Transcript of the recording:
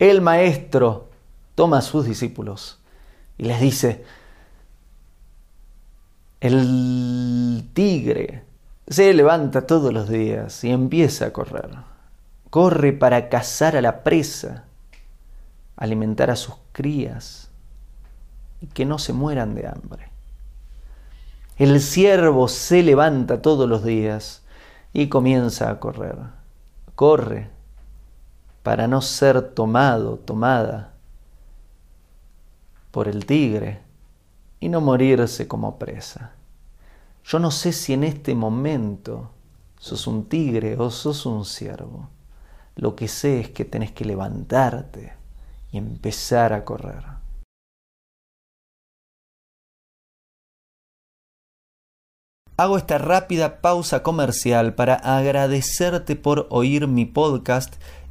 El maestro toma a sus discípulos y les dice, el tigre se levanta todos los días y empieza a correr. Corre para cazar a la presa, alimentar a sus crías y que no se mueran de hambre. El ciervo se levanta todos los días y comienza a correr. Corre para no ser tomado, tomada por el tigre y no morirse como presa. Yo no sé si en este momento sos un tigre o sos un ciervo. Lo que sé es que tenés que levantarte y empezar a correr. Hago esta rápida pausa comercial para agradecerte por oír mi podcast